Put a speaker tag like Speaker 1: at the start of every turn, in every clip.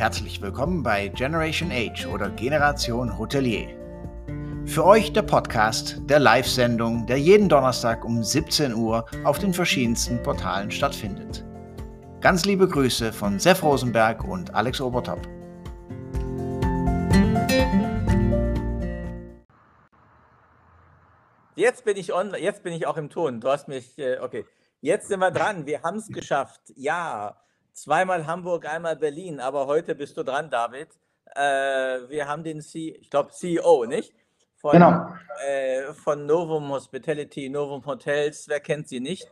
Speaker 1: Herzlich willkommen bei Generation Age oder Generation Hotelier. Für euch der Podcast der Live-Sendung, der jeden Donnerstag um 17 Uhr auf den verschiedensten Portalen stattfindet. Ganz liebe Grüße von Sef Rosenberg und Alex Obertop.
Speaker 2: Jetzt bin ich on, jetzt bin ich auch im Ton. Du hast mich, äh, okay. Jetzt sind wir dran. Wir haben es geschafft. Ja, zweimal Hamburg, einmal Berlin. Aber heute bist du dran, David. Äh, wir haben den C, ich glaube CEO, nicht? Von, genau. Äh, von Novum Hospitality, Novum Hotels. Wer kennt sie nicht?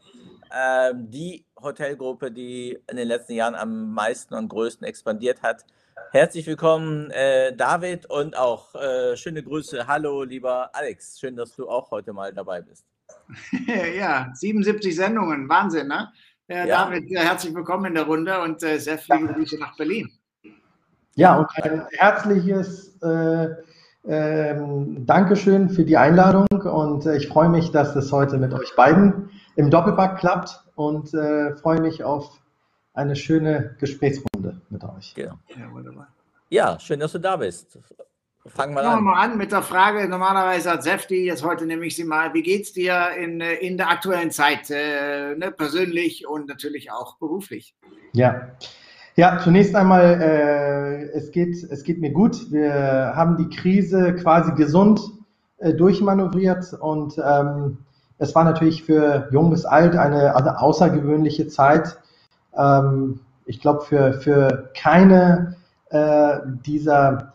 Speaker 2: Äh, die Hotelgruppe, die in den letzten Jahren am meisten und größten expandiert hat. Herzlich willkommen, äh, David, und auch äh, schöne Grüße. Hallo, lieber Alex. Schön, dass du auch heute mal dabei bist.
Speaker 3: ja, 77 Sendungen, Wahnsinn, ne? Ja, ja. David, herzlich willkommen in der Runde und äh, sehr viele Grüße nach Berlin.
Speaker 4: Ja, und ein herzliches äh, ähm, Dankeschön für die Einladung und äh, ich freue mich, dass das heute mit euch beiden im Doppelpack klappt und äh, freue mich auf eine schöne Gesprächsrunde mit euch.
Speaker 2: Ja, ja wunderbar. Ja, schön, dass du da bist.
Speaker 3: Fangen wir an. mal an mit der Frage. Normalerweise hat Sefti, jetzt heute nehme ich sie mal. Wie geht es dir in, in der aktuellen Zeit, äh, ne, persönlich und natürlich auch beruflich?
Speaker 4: Ja. Ja, zunächst einmal, äh, es, geht, es geht mir gut. Wir haben die Krise quasi gesund äh, durchmanövriert und ähm, es war natürlich für jung bis alt eine, eine außergewöhnliche Zeit. Ähm, ich glaube, für, für keine äh, dieser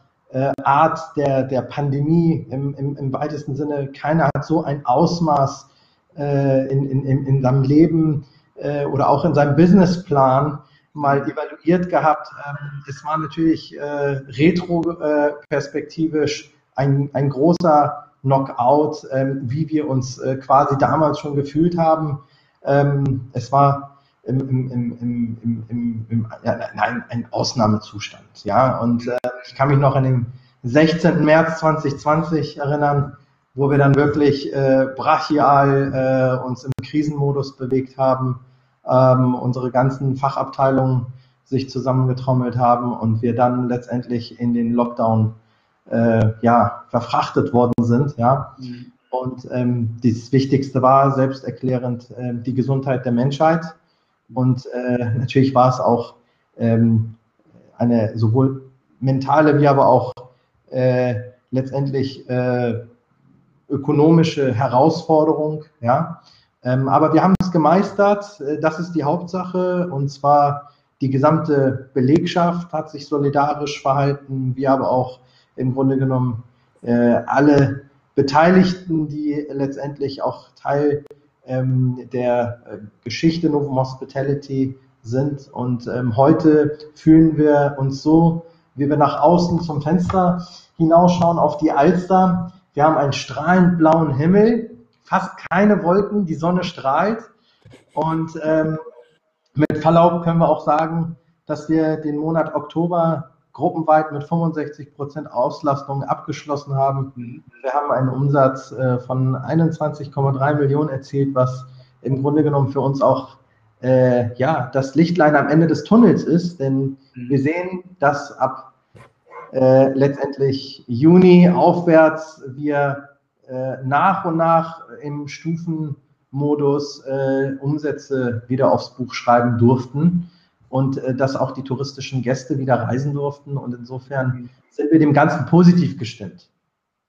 Speaker 4: Art der, der Pandemie im, im, im weitesten Sinne, keiner hat so ein Ausmaß äh, in, in, in seinem Leben äh, oder auch in seinem Businessplan mal evaluiert gehabt. Ähm, es war natürlich äh, retro-perspektivisch ein, ein großer Knockout, ähm, wie wir uns äh, quasi damals schon gefühlt haben. Ähm, es war im, im, im, im, im, im ja, nein, ein Ausnahmezustand. Ja, und äh, ich kann mich noch an den 16. März 2020 erinnern, wo wir dann wirklich äh, brachial äh, uns im Krisenmodus bewegt haben, ähm, unsere ganzen Fachabteilungen sich zusammengetrommelt haben und wir dann letztendlich in den Lockdown äh, ja, verfrachtet worden sind. Ja. Mhm. Und ähm, das Wichtigste war selbsterklärend äh, die Gesundheit der Menschheit und äh, natürlich war es auch ähm, eine sowohl mentale wie aber auch äh, letztendlich äh, ökonomische Herausforderung. Ja? Ähm, aber wir haben es gemeistert, äh, das ist die Hauptsache. Und zwar die gesamte Belegschaft hat sich solidarisch verhalten, wie aber auch im Grunde genommen äh, alle Beteiligten, die letztendlich auch Teil ähm, der äh, Geschichte Novum Hospitality sind. Und ähm, heute fühlen wir uns so, wie wir nach außen zum Fenster hinausschauen auf die Alster. Wir haben einen strahlend blauen Himmel, fast keine Wolken, die Sonne strahlt. Und ähm, mit Verlaub können wir auch sagen, dass wir den Monat Oktober gruppenweit mit 65 Prozent Auslastung abgeschlossen haben. Wir haben einen Umsatz äh, von 21,3 Millionen erzielt, was im Grunde genommen für uns auch äh, ja, das Lichtlein am Ende des Tunnels ist, denn mhm. wir sehen, dass ab äh, letztendlich Juni aufwärts wir äh, nach und nach im Stufenmodus äh, Umsätze wieder aufs Buch schreiben durften und äh, dass auch die touristischen Gäste wieder reisen durften. Und insofern sind wir dem Ganzen positiv gestimmt.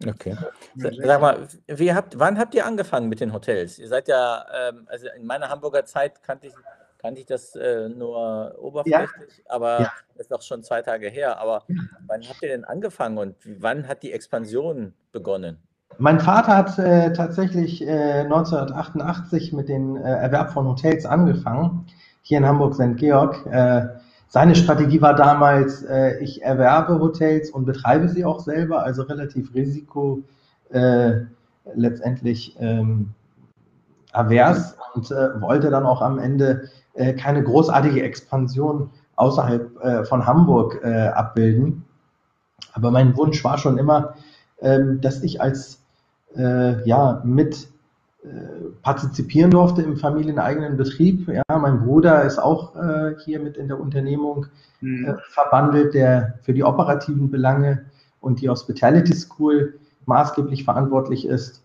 Speaker 2: Okay. Sag mal, wie habt, wann habt ihr angefangen mit den Hotels? Ihr seid ja, ähm, also in meiner Hamburger Zeit kannte ich, kannte ich das äh, nur oberflächlich, ja. aber ja. ist doch schon zwei Tage her. Aber wann habt ihr denn angefangen und wann hat die Expansion begonnen?
Speaker 4: Mein Vater hat äh, tatsächlich äh, 1988 mit dem äh, Erwerb von Hotels angefangen hier in Hamburg St. Georg. Äh, seine Strategie war damals, äh, ich erwerbe Hotels und betreibe sie auch selber, also relativ risiko äh, letztendlich ähm, avers und äh, wollte dann auch am Ende äh, keine großartige Expansion außerhalb äh, von Hamburg abbilden. Aber mein Wunsch war schon immer, ähm, dass ich als ja, mit partizipieren durfte im familieneigenen Betrieb. Ja, mein Bruder ist auch äh, hier mit in der Unternehmung mhm. äh, verbandelt, der für die operativen Belange und die Hospitality School maßgeblich verantwortlich ist.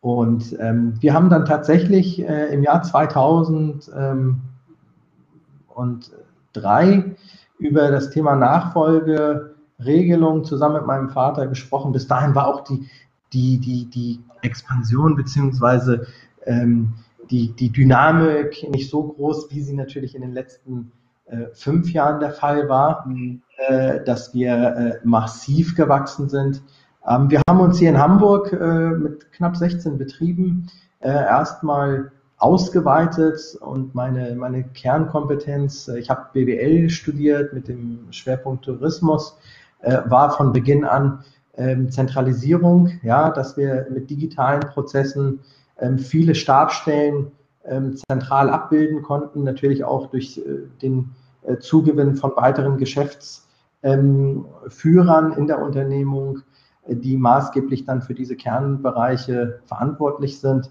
Speaker 4: Und ähm, wir haben dann tatsächlich äh, im Jahr 2003 ähm, über das Thema Nachfolgeregelung zusammen mit meinem Vater gesprochen. Bis dahin war auch die, die, die, die Expansion beziehungsweise ähm, die, die Dynamik nicht so groß, wie sie natürlich in den letzten äh, fünf Jahren der Fall war, mhm. äh, dass wir äh, massiv gewachsen sind. Ähm, wir haben uns hier in Hamburg äh, mit knapp 16 Betrieben äh, erstmal ausgeweitet und meine, meine Kernkompetenz, äh, ich habe BWL studiert mit dem Schwerpunkt Tourismus, war von Beginn an ähm, Zentralisierung, ja, dass wir mit digitalen Prozessen ähm, viele Stabstellen ähm, zentral abbilden konnten, natürlich auch durch äh, den äh, Zugewinn von weiteren Geschäftsführern in der Unternehmung, äh, die maßgeblich dann für diese Kernbereiche verantwortlich sind.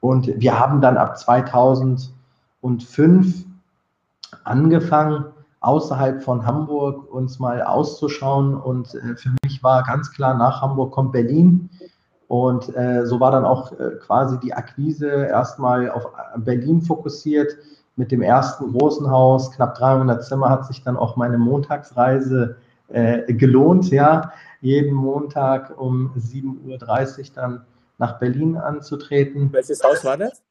Speaker 4: Und wir haben dann ab 2005 angefangen, außerhalb von Hamburg uns mal auszuschauen. Und äh, für mich war ganz klar, nach Hamburg kommt Berlin. Und äh, so war dann auch äh, quasi die Akquise erstmal auf Berlin fokussiert. Mit dem ersten großen Haus, knapp 300 Zimmer, hat sich dann auch meine Montagsreise äh, gelohnt, ja, jeden Montag um 7.30 Uhr dann nach Berlin anzutreten.
Speaker 2: Welches Haus war das?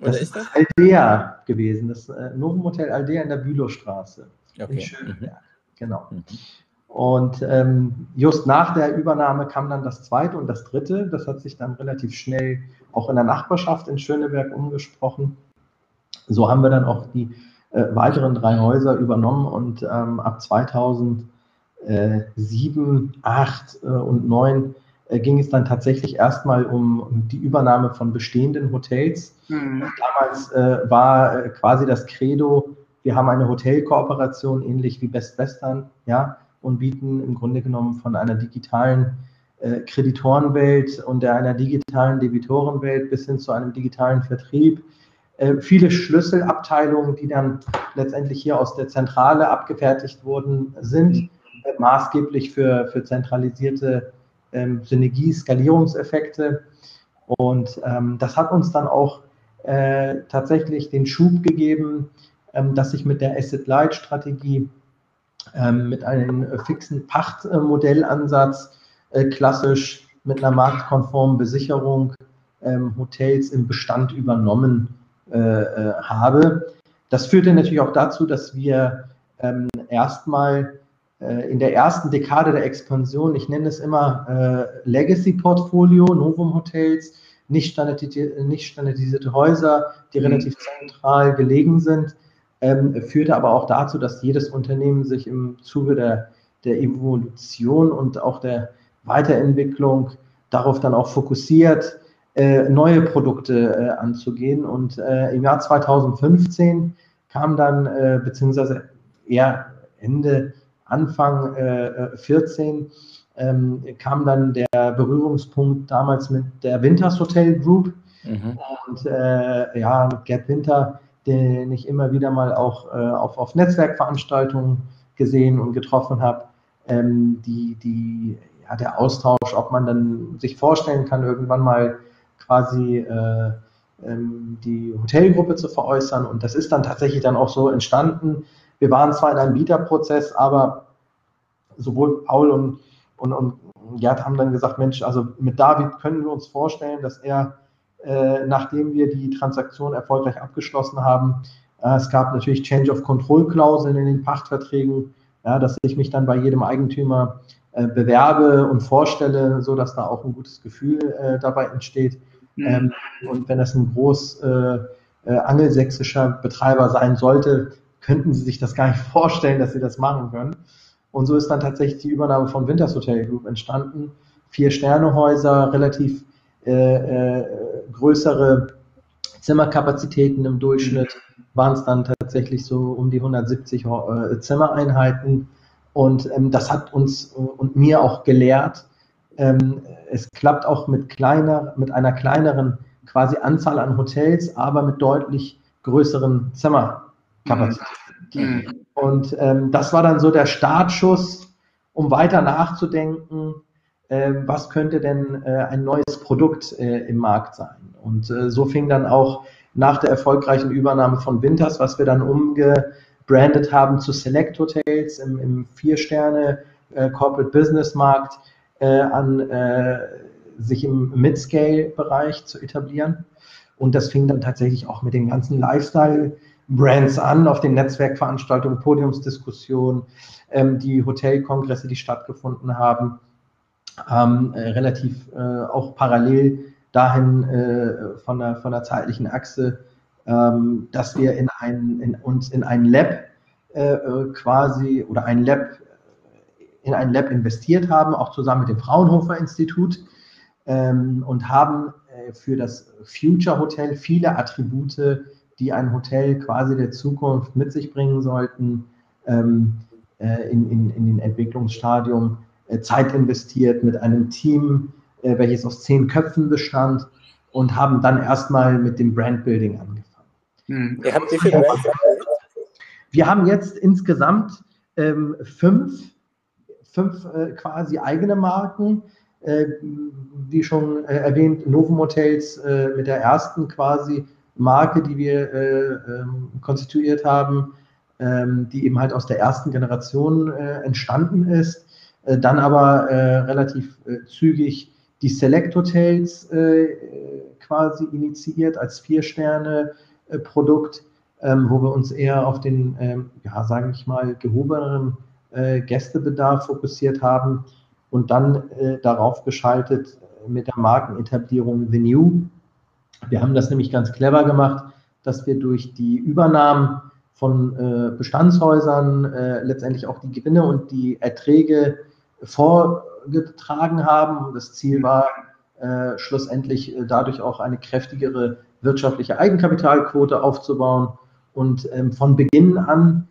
Speaker 4: Oder das ist das? Aldea gewesen, das äh, Novum Hotel Aldea in der Bülowstraße.
Speaker 2: Okay. In Schöneberg, mhm.
Speaker 4: genau. Mhm. Und ähm, just nach der Übernahme kam dann das zweite und das dritte. Das hat sich dann relativ schnell auch in der Nachbarschaft in Schöneberg umgesprochen. So haben wir dann auch die äh, weiteren drei Häuser übernommen und ähm, ab 2007, 8 äh, und 9 äh, ging es dann tatsächlich erstmal um, um, die Übernahme von bestehenden Hotels. Mhm. Damals äh, war äh, quasi das Credo, wir haben eine Hotelkooperation, ähnlich wie Best Western, ja, und bieten im Grunde genommen von einer digitalen äh, Kreditorenwelt und einer digitalen Debitorenwelt bis hin zu einem digitalen Vertrieb äh, viele Schlüsselabteilungen, die dann letztendlich hier aus der Zentrale abgefertigt wurden, sind äh, maßgeblich für, für zentralisierte ähm, Synergie, Skalierungseffekte. Und ähm, das hat uns dann auch äh, tatsächlich den Schub gegeben, dass sich mit der Asset-Light-Strategie, ähm, mit einem fixen Pachtmodellansatz, äh, klassisch mit einer marktkonformen Besicherung ähm, Hotels im Bestand übernommen äh, äh, habe. Das führte natürlich auch dazu, dass wir ähm, erstmal in der ersten Dekade der Expansion, ich nenne es immer Legacy-Portfolio, Novum Hotels, nicht standardisierte, nicht standardisierte Häuser, die mhm. relativ zentral gelegen sind, ähm, führte aber auch dazu, dass jedes Unternehmen sich im Zuge der, der Evolution und auch der Weiterentwicklung darauf dann auch fokussiert, äh, neue Produkte äh, anzugehen. Und äh, im Jahr 2015 kam dann, äh, beziehungsweise eher Ende, Anfang 14, äh, ähm, kam dann der Berührungspunkt damals mit der Winters Hotel Group. Mhm. Und äh, ja, mit Gerd Winter den ich immer wieder mal auch äh, auf, auf Netzwerkveranstaltungen gesehen und getroffen habe, ähm, die, die, ja, der Austausch, ob man dann sich vorstellen kann, irgendwann mal quasi äh, ähm, die Hotelgruppe zu veräußern. Und das ist dann tatsächlich dann auch so entstanden. Wir waren zwar in einem Bieterprozess, aber sowohl Paul und, und, und Gerd haben dann gesagt, Mensch, also mit David können wir uns vorstellen, dass er äh, nachdem wir die Transaktion erfolgreich abgeschlossen haben. Äh, es gab natürlich Change of Control Klauseln in den Pachtverträgen, ja, dass ich mich dann bei jedem Eigentümer äh, bewerbe und vorstelle, so dass da auch ein gutes Gefühl äh, dabei entsteht. Mhm. Ähm, und wenn das ein groß äh, angelsächsischer Betreiber sein sollte, könnten Sie sich das gar nicht vorstellen, dass Sie das machen können. Und so ist dann tatsächlich die Übernahme von Winters Hotel Group entstanden. Vier Sternehäuser, relativ äh, äh, größere Zimmerkapazitäten im Durchschnitt waren es dann tatsächlich so um die 170 äh, Zimmereinheiten. Und ähm, das hat uns und mir auch gelehrt, ähm, es klappt auch mit, kleiner, mit einer kleineren quasi Anzahl an Hotels, aber mit deutlich größeren Zimmerkapazitäten. Mhm. Und ähm, das war dann so der Startschuss, um weiter nachzudenken, was könnte denn äh, ein neues Produkt äh, im Markt sein. Und äh, so fing dann auch nach der erfolgreichen Übernahme von Winters, was wir dann umgebrandet haben zu Select Hotels im, im Vier-Sterne Corporate Business Markt an sich im Mid-Scale-Bereich zu etablieren. Und das fing dann tatsächlich auch mit den ganzen Lifestyle-Brands an, auf den Netzwerkveranstaltungen, Podiumsdiskussionen, ähm, die Hotelkongresse, die stattgefunden haben, ähm, äh, relativ äh, auch parallel dahin äh, von, der, von der zeitlichen Achse, ähm, dass wir in ein, in, uns in ein Lab äh, äh, quasi oder ein Lab in ein Lab investiert haben, auch zusammen mit dem Fraunhofer Institut ähm, und haben äh, für das Future Hotel viele Attribute, die ein Hotel quasi der Zukunft mit sich bringen sollten, ähm, äh, in, in, in den Entwicklungsstadium äh, Zeit investiert mit einem Team, äh, welches aus zehn Köpfen bestand und haben dann erstmal mit dem Brandbuilding angefangen. Hm. Ihr habt wie viele Brands? Wir haben jetzt insgesamt ähm, fünf, fünf äh, quasi eigene Marken äh, wie schon äh, erwähnt, Novum Hotels äh, mit der ersten quasi Marke, die wir ähm, konstituiert haben, ähm, die eben halt aus der ersten Generation entstanden ist. Dann aber relativ zügig die Select Hotels quasi initiiert als Vier-Sterne-Produkt, ähm, wo wir uns eher auf den, ja, sage ich mal, gehobeneren Gästebedarf fokussiert haben und dann äh, darauf geschaltet äh, mit der Markenetablierung The New. Wir haben das nämlich ganz clever gemacht, dass wir durch die Übernahmen von äh, Bestandshäusern äh, letztendlich auch die Gewinne und die Erträge vorgetragen haben. Das Ziel war äh, schlussendlich äh, dadurch auch eine kräftigere wirtschaftliche Eigenkapitalquote aufzubauen. Und ähm, von Beginn an,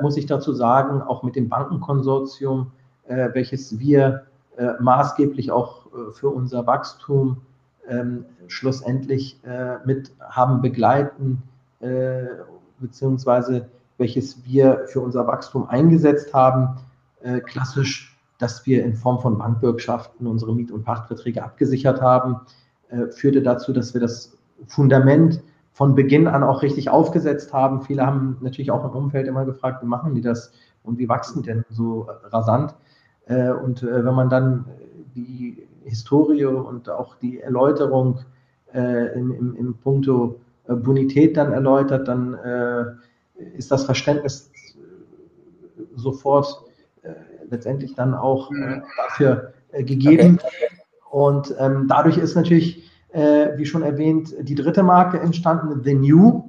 Speaker 4: muss ich dazu sagen, auch mit dem Bankenkonsortium äh, welches wir äh, maßgeblich auch äh, für unser Wachstum ähm, schlussendlich mit haben begleiten, beziehungsweise welches wir für unser Wachstum eingesetzt haben, klassisch, dass wir in Form von Bankbürgschaften unsere Miet- und Pachtverträge abgesichert haben, führte dazu, dass wir das Fundament von Beginn an auch richtig aufgesetzt haben. Viele haben natürlich auch im Umfeld immer gefragt, wie machen die das und wie wachsen denn so rasant? Äh, und äh, wenn man dann die Historie und auch die Erläuterung äh, im, im, im Punkto Bonität dann erläutert, dann ist das Verständnis sofort letztendlich dann auch dafür gegeben. Okay. Und ähm, dadurch ist natürlich, äh, wie schon erwähnt, die dritte Marke entstanden, The New.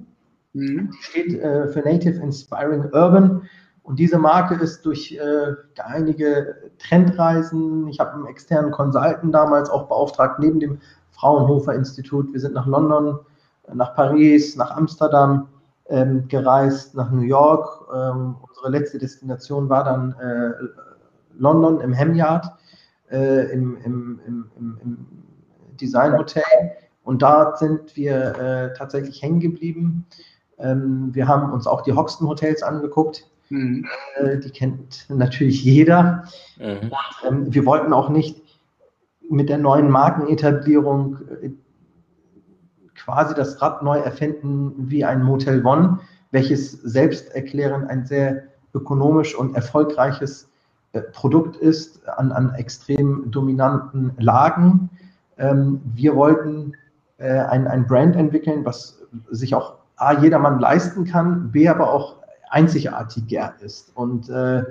Speaker 4: Mhm. Die steht äh, für Native Inspiring Urban. Und diese Marke ist durch äh, einige Trendreisen, ich habe einen externen Consultant damals auch beauftragt, neben dem Fraunhofer Institut. Wir sind nach London, nach Paris, nach Amsterdam ähm, gereist, nach New York. Ähm, unsere letzte Destination war dann äh, London im Hemyard, äh, im, im, im, im, Design Hotel. Und da sind wir äh, tatsächlich hängen geblieben. Ähm, wir haben uns auch die Hoxton Hotels angeguckt Mhm. Äh, die kennt natürlich jeder. Mhm. Ähm, wir wollten auch nicht mit der neuen Markenetablierung äh, quasi das Rad neu erfinden wie ein Motel One, welches selbsterklärend ein sehr ökonomisch und erfolgreiches Produkt ist an, an extrem dominanten Lagen. Ähm, wir wollten ein, ein Brand entwickeln, was sich auch A, jedermann leisten kann, B, aber auch einzigartiger ist. Und äh,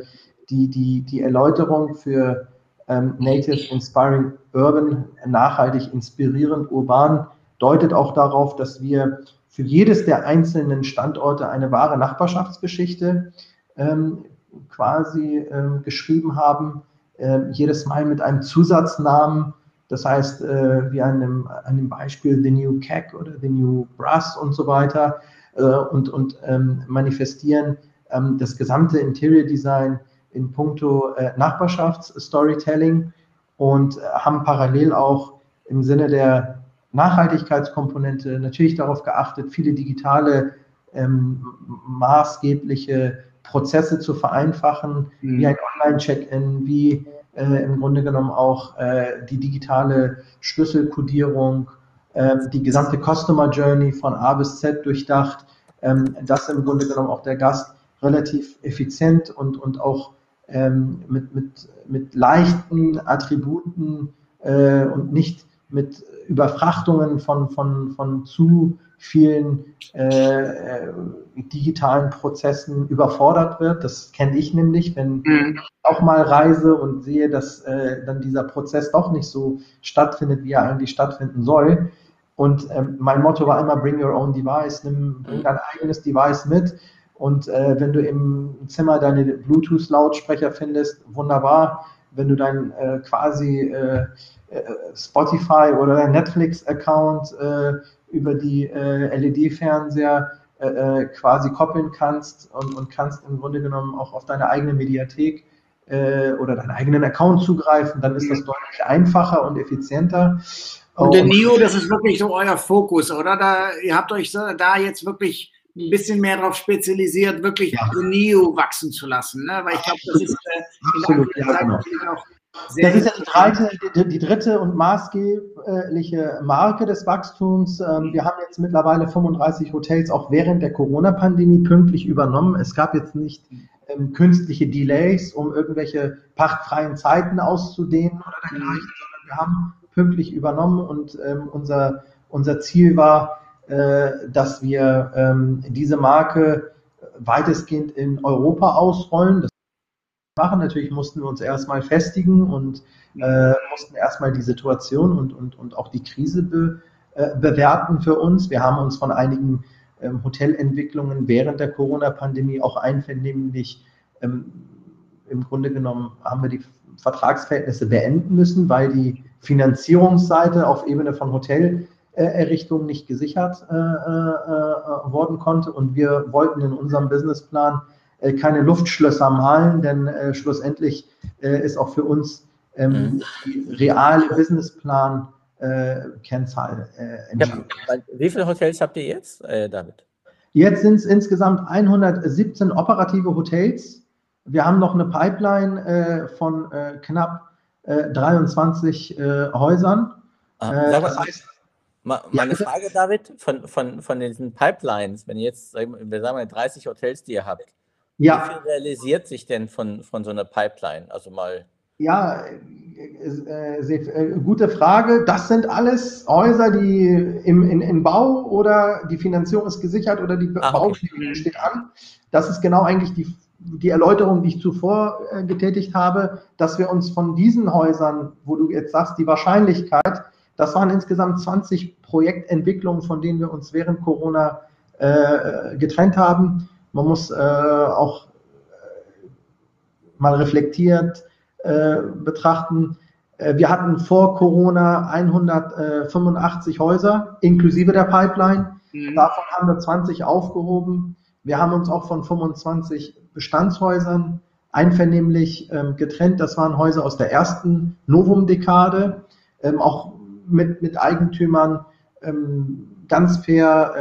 Speaker 4: die, die, die Erläuterung für ähm, Native Inspiring Urban, nachhaltig inspirierend urban, deutet auch darauf, dass wir für jedes der einzelnen Standorte eine wahre Nachbarschaftsgeschichte ähm, quasi ähm, geschrieben haben, äh, jedes Mal mit einem Zusatznamen, das heißt, äh, wie einem, einem Beispiel The New Keck oder The New Brass und so weiter, äh, und, und ähm, manifestieren ähm, das gesamte Interior Design in puncto äh, Nachbarschafts-Storytelling und äh, haben parallel auch im Sinne der Nachhaltigkeitskomponente, natürlich darauf geachtet, viele digitale ähm, maßgebliche Prozesse zu vereinfachen, mhm. wie ein Online-Check-in, wie äh, im Grunde genommen auch äh, die digitale Schlüsselkodierung, äh, die gesamte Customer Journey von A bis Z durchdacht, ähm, dass im Grunde genommen auch der Gast relativ effizient und, und auch ähm, mit, mit, mit leichten Attributen äh, und nicht mit Überfrachtungen von, von, von zu vielen äh, äh, digitalen Prozessen überfordert wird. Das kenne ich nämlich, wenn mhm. ich auch mal reise und sehe, dass äh, dann dieser Prozess doch nicht so stattfindet, wie er eigentlich stattfinden soll. Und ähm, mein Motto war immer, bring your own device, nimm bring dein eigenes Device mit. Und äh, wenn du im Zimmer deine Bluetooth-Lautsprecher findest, wunderbar. Wenn du dein äh, quasi äh, äh Spotify oder dein Netflix-Account äh, über die äh, LED-Fernseher äh, äh, quasi koppeln kannst und, und kannst im Grunde genommen auch auf deine eigene Mediathek äh, oder deinen eigenen Account zugreifen, dann ist das deutlich einfacher und effizienter.
Speaker 3: Und der NIO, das ist wirklich so euer Fokus, oder? Da, ihr habt euch da jetzt wirklich ein bisschen mehr darauf spezialisiert, wirklich ja. NIO wachsen zu lassen. Ne? Weil ich glaube, das ist äh, Absolut,
Speaker 4: ja, genau. auch das ist ja die, dreite, die, dritte und maßgebliche Marke des Wachstums. Ähm, wir haben jetzt mittlerweile 35 Hotels auch während der Corona-Pandemie pünktlich übernommen. Es gab jetzt nicht ähm, künstliche Delays, um irgendwelche pachtfreien Zeiten auszudehnen oder dergleichen, sondern wir haben pünktlich übernommen und ähm, unser, unser Ziel war, äh, dass wir ähm, diese Marke weitestgehend in Europa ausrollen. Das machen. Natürlich mussten wir uns erstmal festigen und äh, mussten erstmal die Situation und, und, und auch die Krise be, äh, bewerten für uns. Wir haben uns von einigen ähm, Hotelentwicklungen während der Corona-Pandemie auch einvernehmlich ähm, im Grunde genommen haben wir die Vertragsverhältnisse beenden müssen, weil die Finanzierungsseite auf Ebene von Hotelerrichtungen nicht gesichert äh, äh, äh, worden konnte. Und wir wollten in unserem Businessplan äh, keine Luftschlösser malen, denn äh, schlussendlich äh, ist auch für uns ähm, mhm. die reale Businessplan Kennzahl
Speaker 2: entscheidend. Wie viele Hotels habt ihr jetzt, David?
Speaker 4: Jetzt sind es insgesamt 117 operative Hotels. Wir haben noch eine Pipeline von knapp 23 Häusern.
Speaker 2: Ah, das heißt, meine Frage, David, von, von, von diesen Pipelines, wenn ihr jetzt, wir sagen mal, 30 Hotels, die ihr habt, ja. Wie viel realisiert sich denn von, von so einer Pipeline? Also mal.
Speaker 4: Ja, äh, äh, gute Frage. Das sind alles Häuser, die im, in, in Bau oder die Finanzierung ist gesichert oder die Baugenehmigung okay. steht an. Das ist genau eigentlich die, die Erläuterung, die ich zuvor äh, getätigt habe, dass wir uns von diesen Häusern, wo du jetzt sagst, die Wahrscheinlichkeit, das waren insgesamt 20 Projektentwicklungen, von denen wir uns während Corona äh, getrennt haben man muss äh, auch äh, mal reflektiert äh, betrachten. Äh, wir hatten vor Corona 185 Häuser inklusive der Pipeline. Mhm. Davon haben wir 20 aufgehoben. Wir haben uns auch von 25 Bestandshäusern einvernehmlich ähm, getrennt. Das waren Häuser aus der ersten Novum-Dekade, ähm, auch mit, mit Eigentümern ähm, ganz fair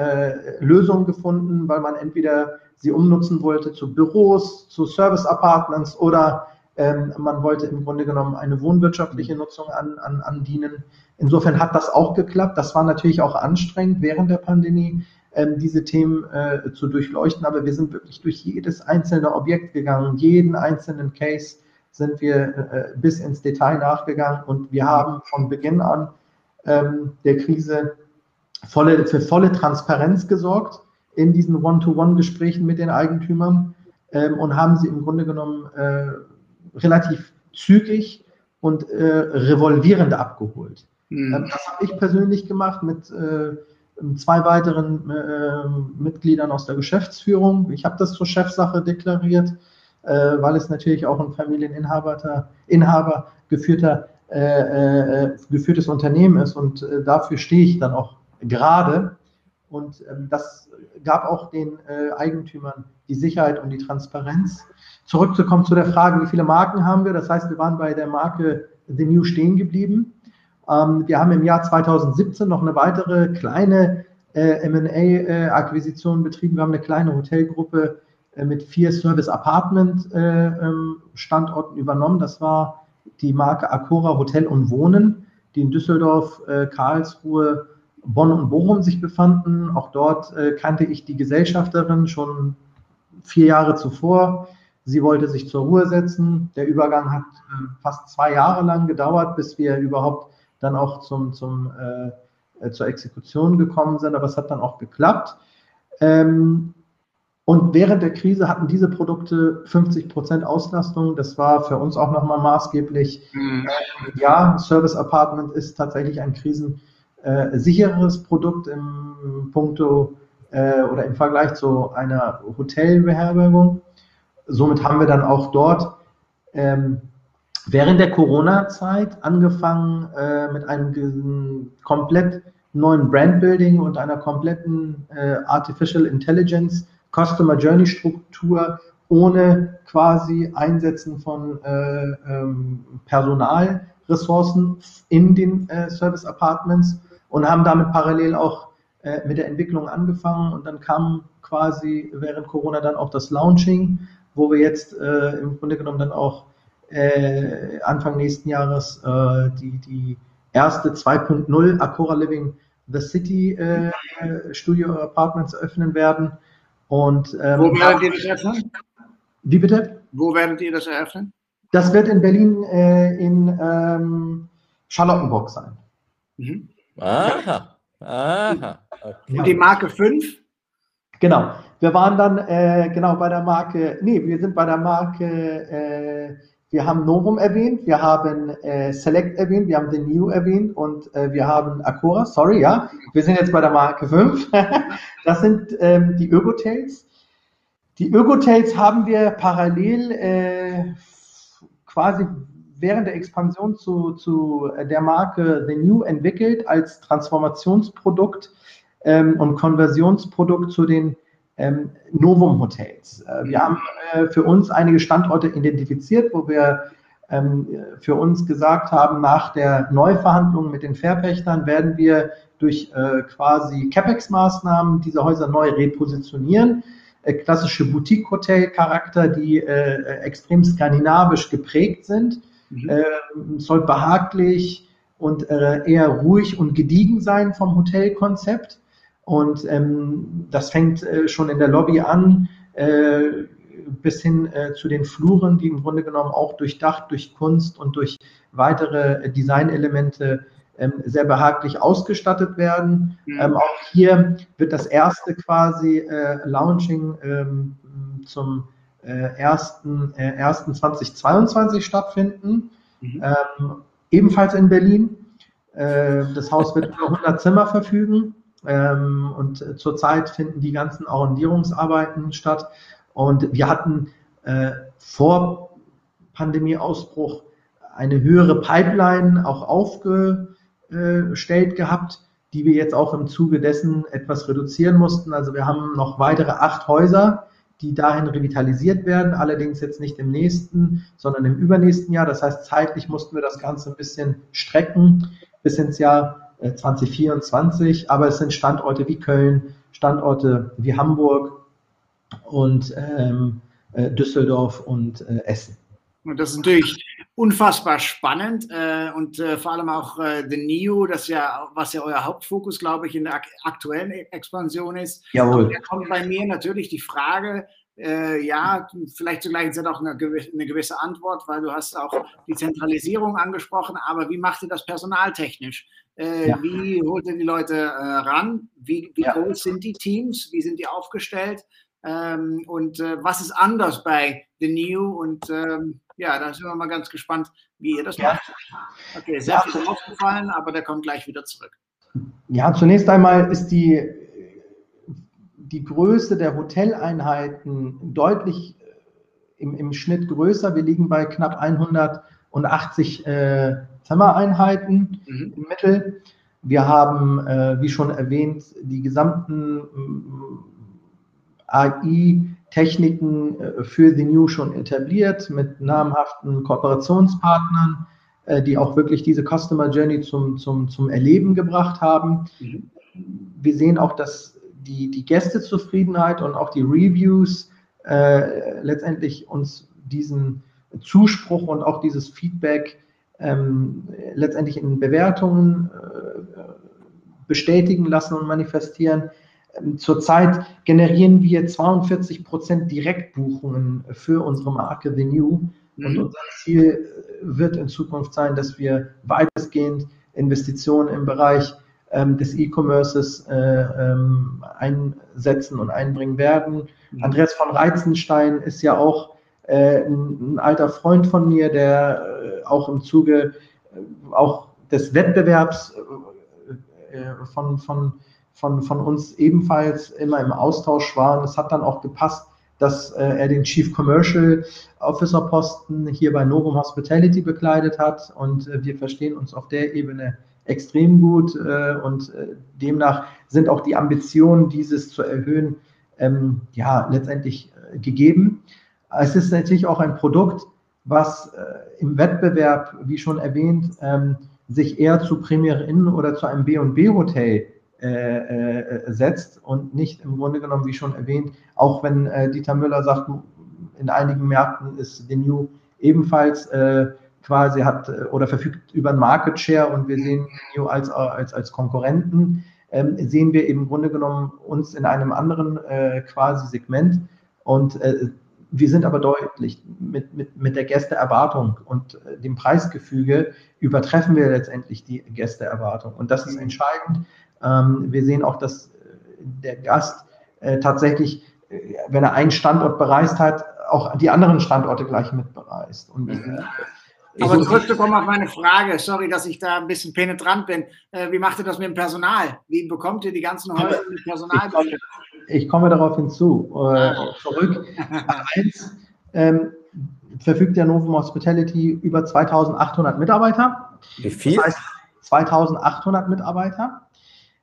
Speaker 4: äh, Lösungen gefunden, weil man entweder sie umnutzen wollte zu Büros, zu Service Apartments oder ähm, man wollte im Grunde genommen eine wohnwirtschaftliche Nutzung an, an, andienen. Insofern hat das auch geklappt. Das war natürlich auch anstrengend während der Pandemie, ähm, diese Themen äh, zu durchleuchten. Aber wir sind wirklich durch jedes einzelne Objekt gegangen, jeden einzelnen Case sind wir äh, bis ins Detail nachgegangen und wir haben von Beginn an ähm, der Krise volle, für volle Transparenz gesorgt in diesen One-to-One-Gesprächen mit den Eigentümern ähm, und haben sie im Grunde genommen äh, relativ zügig und äh, revolvierend abgeholt. Mhm. Ähm, das habe ich persönlich gemacht mit äh, zwei weiteren äh, Mitgliedern aus der Geschäftsführung. Ich habe das zur Chefsache deklariert, äh, weil es natürlich auch ein Familieninhaber Inhaber geführter, äh, geführtes Unternehmen ist und dafür stehe ich dann auch gerade. Und ähm, das gab auch den äh, Eigentümern die Sicherheit und die Transparenz. Zurückzukommen zu der Frage, wie viele Marken haben wir? Das heißt, wir waren bei der Marke The New stehen geblieben. Ähm, wir haben im Jahr 2017 noch eine weitere kleine äh, MA-Akquisition betrieben. Wir haben eine kleine Hotelgruppe äh, mit vier Service Apartment äh, ähm, übernommen. Das war die Marke Acora Hotel und Wohnen, die in Düsseldorf, äh, Karlsruhe, Bonn und Bochum sich befanden. Auch dort äh, kannte ich die Gesellschafterin schon vier Jahre zuvor. Sie wollte sich zur Ruhe setzen. Der Übergang hat äh, fast zwei Jahre lang gedauert, bis wir überhaupt dann auch zum, zum, äh, zur Exekution gekommen sind. Aber es hat dann auch geklappt. Ähm, und während der Krise hatten diese Produkte 50 Prozent Auslastung. Das war für uns auch nochmal maßgeblich. Mhm. Ja, Service Apartment ist tatsächlich ein krisensicheres Produkt im Punkto äh, oder im Vergleich zu einer Hotelbeherbergung. Somit haben wir dann auch dort ähm, während der Corona-Zeit angefangen äh, mit einem komplett neuen Brandbuilding und einer kompletten äh, Artificial Intelligence Customer Journey Struktur ohne quasi Einsetzen von äh, ähm, Personalressourcen in den äh, Service Apartments und haben damit parallel auch äh, mit der Entwicklung angefangen und dann kam quasi während Corona dann auch das Launching, wo wir jetzt äh, im Grunde genommen dann auch äh, Anfang nächsten Jahres äh, die, die erste 2.0 Acora Living The City Studio Apartments öffnen werden und,
Speaker 3: ähm, Wo werdet ihr das eröffnen?
Speaker 4: Wie bitte?
Speaker 3: Wo werdet ihr das eröffnen?
Speaker 4: Das wird in Berlin äh, in ähm, Charlottenburg sein.
Speaker 2: Mhm. Aha. Aha.
Speaker 3: Okay. Und die Marke 5?
Speaker 4: Genau. Wir waren dann äh, genau bei der Marke, nee, wir sind bei der Marke äh, wir haben Novum erwähnt, wir haben äh, Select erwähnt, wir haben The New erwähnt und äh, wir haben Acora, sorry, ja. Wir sind jetzt bei der Marke 5. das sind ähm, die Ögotails. Die Ögotails haben wir parallel äh, quasi während der Expansion zu, zu der Marke The New entwickelt als Transformationsprodukt ähm, und Konversionsprodukt zu den ähm, Novum Hotels. Äh, wir haben äh, für uns einige Standorte identifiziert, wo wir ähm, für uns gesagt haben, nach der Neuverhandlung mit den Verpächtern werden wir durch äh, quasi CapEx-Maßnahmen diese Häuser neu repositionieren. Äh, klassische Boutique-Hotel-Charakter, die äh, extrem skandinavisch geprägt sind. Mhm. Ähm, soll behaglich und äh, eher ruhig und gediegen sein vom Hotelkonzept. Und ähm, das fängt äh, schon in der Lobby an, äh, bis hin äh, zu den Fluren, die im Grunde genommen auch durchdacht durch Kunst und durch weitere Designelemente ähm, sehr behaglich ausgestattet werden. Mhm. Ähm, auch hier wird das erste quasi äh, Launching ähm, zum äh, 1.1.2022 äh, stattfinden, mhm. ähm, ebenfalls in Berlin. Äh, das Haus wird über 100 Zimmer verfügen. Ähm, und äh, zurzeit finden die ganzen Arrondierungsarbeiten statt. Und wir hatten äh, vor Pandemieausbruch eine höhere Pipeline auch aufgestellt gehabt, die wir jetzt auch im Zuge dessen etwas reduzieren mussten. Also wir haben noch weitere acht Häuser, die dahin revitalisiert werden, allerdings jetzt nicht im nächsten, sondern im übernächsten Jahr. Das heißt, zeitlich mussten wir das Ganze ein bisschen strecken bis ins Jahr 2024, äh, aber es sind Standorte wie Köln, Standorte wie Hamburg und ähm, äh, Düsseldorf und äh, Essen.
Speaker 3: Und das ist natürlich unfassbar spannend äh, und äh, vor allem auch äh, The NEO, das ja, was ja euer Hauptfokus, glaube ich, in der ak aktuellen Expansion ist.
Speaker 4: Jawohl.
Speaker 3: da kommt bei mir natürlich die Frage, äh, ja, vielleicht zur gleichen Zeit auch eine gewisse, eine gewisse, Antwort, weil du hast auch die Zentralisierung angesprochen, aber wie macht ihr das personaltechnisch? Äh, ja. Wie holt ihr die Leute äh, ran? Wie, wie ja. groß sind die Teams? Wie sind die aufgestellt? Ähm, und äh, was ist anders bei The New? Und ähm, ja, da sind wir mal ganz gespannt, wie ihr das ja. macht. Okay, sehr viel aufgefallen, aber der kommt gleich wieder zurück.
Speaker 4: Ja, zunächst einmal ist die, die Größe der Hoteleinheiten deutlich äh, im, im Schnitt größer. Wir liegen bei knapp 180 äh, Zimmereinheiten mhm. im Mittel. Wir haben, äh, wie schon erwähnt, die gesamten äh, AI-Techniken äh, für The New schon etabliert mit namhaften Kooperationspartnern. äh, die auch wirklich diese Customer Journey zum, zum, zum Erleben gebracht haben. Mhm. Wir sehen auch, dass die, die Gästezufriedenheit und auch die Reviews äh, letztendlich uns diesen Zuspruch und auch dieses Feedback ähm, letztendlich in Bewertungen äh, bestätigen lassen und manifestieren. Zurzeit generieren wir 42 Prozent Direktbuchungen für unsere Marke The New. Mhm. Und unser Ziel wird in Zukunft sein, dass wir weitestgehend Investitionen im Bereich ähm, des E-Commerces äh, ähm, einsetzen und einbringen werden. Mhm. Andreas von Reizenstein ist ja auch äh, ein, ein, alter Freund von mir, der äh, auch im Zuge äh, auch des Wettbewerbs äh, äh, von, von, von, von uns ebenfalls immer im Austausch war. Und es hat dann auch gepasst, dass er den Chief Commercial Officer Posten hier bei Novum Hospitality bekleidet hat und wir verstehen uns auf der Ebene extrem gut äh, und äh, demnach sind auch die Ambitionen, dieses zu erhöhen, ähm, ja, letztendlich äh, gegeben. Es ist natürlich auch ein Produkt, was äh, im Wettbewerb, wie schon erwähnt, ähm, sich eher zu Premier Inn oder zu einem B&B-Hotel äh, äh, setzt und nicht im Grunde genommen, wie schon erwähnt, auch wenn Dieter Müller sagt, in einigen Märkten ist The New ebenfalls quasi hat äh, oder verfügt über einen Market Share und wir sehen Neo als, als, als Konkurrenten, ähm, sehen wir im Grunde genommen uns in einem anderen äh, quasi Segment und äh, wir sind aber deutlich mit, mit, mit der Gästeerwartung und äh, dem Preisgefüge übertreffen wir letztendlich die Gästeerwartung und das ist mhm. entscheidend. Ähm, wir sehen auch, dass äh, der Gast äh, tatsächlich, wenn er einen Standort bereist hat, auch die anderen Standorte gleich mit bereist. Und mhm.
Speaker 3: Aber zurückzukommen auf meine Frage, sorry, dass ich da ein bisschen penetrant bin. Äh, wie macht ihr das mit dem Personal? Wie bekommt ihr die ganzen Häuser mit Personal?
Speaker 4: Ich komme, ich komme darauf hinzu. Äh, zurück. Eins, ähm, verfügt der Novum Hospitality über 2800 Mitarbeiter.
Speaker 2: Wie viel? Das heißt
Speaker 4: 2800 Mitarbeiter.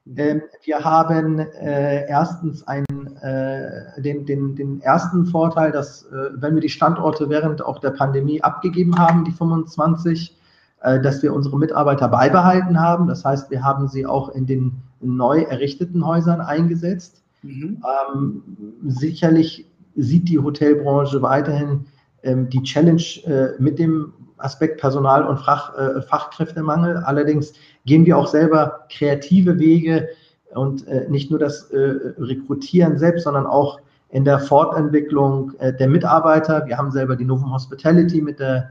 Speaker 4: Ähm, wir haben äh, erstens einen, äh, den, den, den ersten Vorteil, dass äh, wenn wir die Standorte während auch der Pandemie abgegeben haben, die 25, äh, dass wir unsere Mitarbeiter beibehalten haben. Das heißt, wir haben sie auch in den neu errichteten Häusern eingesetzt. Mhm. Ähm, sicherlich sieht die Hotelbranche weiterhin ähm, die Challenge äh, mit dem Aspekt Personal- und Fach, äh, Fachkräftemangel. Allerdings gehen wir auch selber kreative Wege und äh, nicht nur das äh, Rekrutieren selbst, sondern auch in der Fortentwicklung äh, der Mitarbeiter. Wir haben selber die Novum Hospitality mit der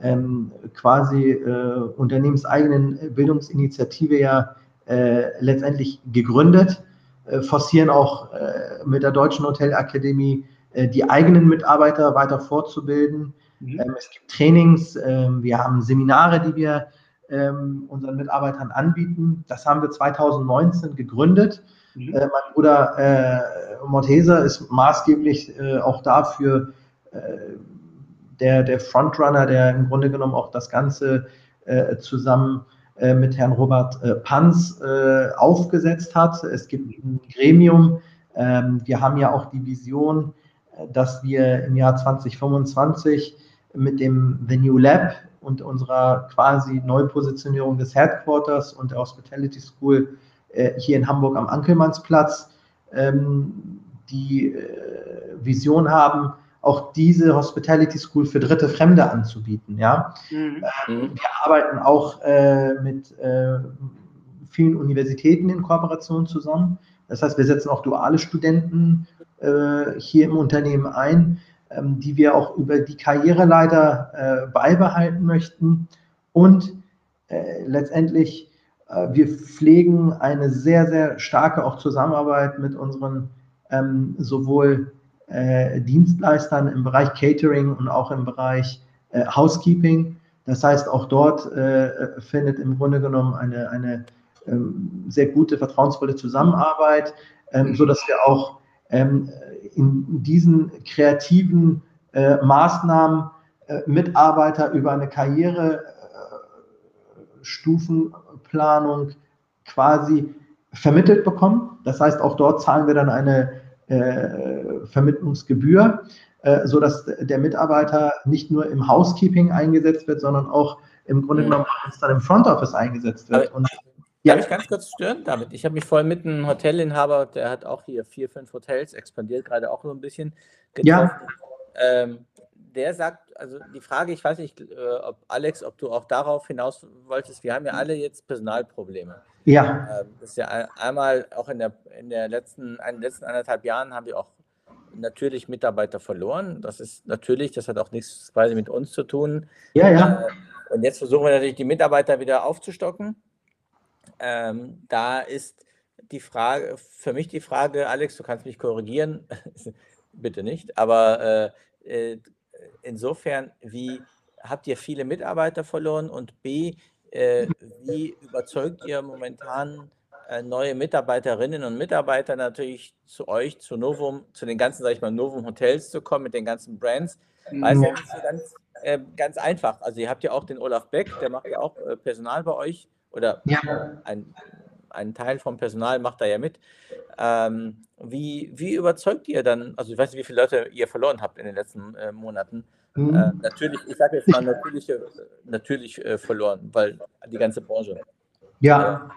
Speaker 4: ähm, quasi äh, unternehmenseigenen Bildungsinitiative ja äh, letztendlich gegründet, forcieren auch mit der Deutschen Hotelakademie die eigenen Mitarbeiter weiter fortzubilden. Mhm. Ähm, es gibt Trainings, ähm, wir haben Seminare, die wir ähm, unseren Mitarbeitern anbieten. Das haben wir 2019 gegründet. Mhm. Äh, mein Bruder äh, Morteser ist maßgeblich äh, auch dafür äh, der, der Frontrunner, der im Grunde genommen auch das Ganze äh, zusammen äh, mit Herrn Robert Panz aufgesetzt hat. Es gibt ein Gremium. Ähm, wir haben ja auch die Vision, dass wir im Jahr 2025 mit dem The New Lab und unserer quasi Neupositionierung des Headquarters und der Hospitality School äh, hier in Hamburg am Ankelmannsplatz ähm, die äh, Vision haben, auch diese Hospitality School für dritte Fremde anzubieten. Ja? Mhm. Ähm, wir arbeiten auch äh, mit vielen Universitäten in Kooperation zusammen. Das heißt, wir setzen auch duale Studenten äh, hier im Unternehmen ein. Ähm, die wir auch über die Karriereleiter äh, beibehalten möchten. Und äh, letztendlich, äh, wir pflegen eine sehr, sehr starke auch Zusammenarbeit mit unseren ähm, sowohl Dienstleistern im Bereich Catering und auch im Bereich Housekeeping. Das heißt, auch dort äh, findet im Grunde genommen eine, eine ähm, sehr gute, vertrauensvolle Zusammenarbeit, ähm, sodass wir auch ähm, in diesen kreativen äh, Maßnahmen äh, Mitarbeiter über eine Karrierestufenplanung äh, quasi vermittelt bekommen. Das heißt, auch dort zahlen wir dann eine äh, Vermittlungsgebühr, äh, sodass der Mitarbeiter nicht nur im Housekeeping eingesetzt wird, sondern auch im Grunde genommen bei uns dann im Front Office eingesetzt wird.
Speaker 2: Und. Darf ich ganz kurz stören, David? Ich habe mich vorhin mit einem Hotelinhaber, der hat auch hier vier, fünf Hotels, expandiert gerade auch so ein bisschen.
Speaker 4: Getroffen. Ja.
Speaker 2: Ähm, der sagt, also die Frage, ich weiß nicht, äh, ob Alex, ob du auch darauf hinaus wolltest, wir haben ja alle jetzt Personalprobleme.
Speaker 4: Ja.
Speaker 2: Ähm, das ist ja einmal auch in der, in der letzten, in den letzten anderthalb Jahren haben wir auch natürlich Mitarbeiter verloren. Das ist natürlich, das hat auch nichts quasi mit uns zu tun.
Speaker 4: Ja, ja.
Speaker 2: Äh, und jetzt versuchen wir natürlich die Mitarbeiter wieder aufzustocken. Ähm, da ist die Frage, für mich die Frage, Alex, du kannst mich korrigieren, bitte nicht, aber äh, äh, insofern, wie habt ihr viele Mitarbeiter verloren und B, äh, wie überzeugt ihr momentan äh, neue Mitarbeiterinnen und Mitarbeiter natürlich zu euch, zu Novum, zu den ganzen, sag ich mal, Novum Hotels zu kommen mit den ganzen Brands? Weil es ja nicht so ganz, äh, ganz einfach. Also ihr habt ja auch den Olaf Beck, der macht ja auch äh, Personal bei euch oder ja. ein, ein Teil vom Personal macht da ja mit. Ähm, wie, wie überzeugt ihr dann, also ich weiß nicht, wie viele Leute ihr verloren habt in den letzten äh, Monaten. Mhm. Äh, natürlich, ich sage jetzt mal natürlich, natürlich äh, verloren, weil die ganze Branche.
Speaker 4: Ja,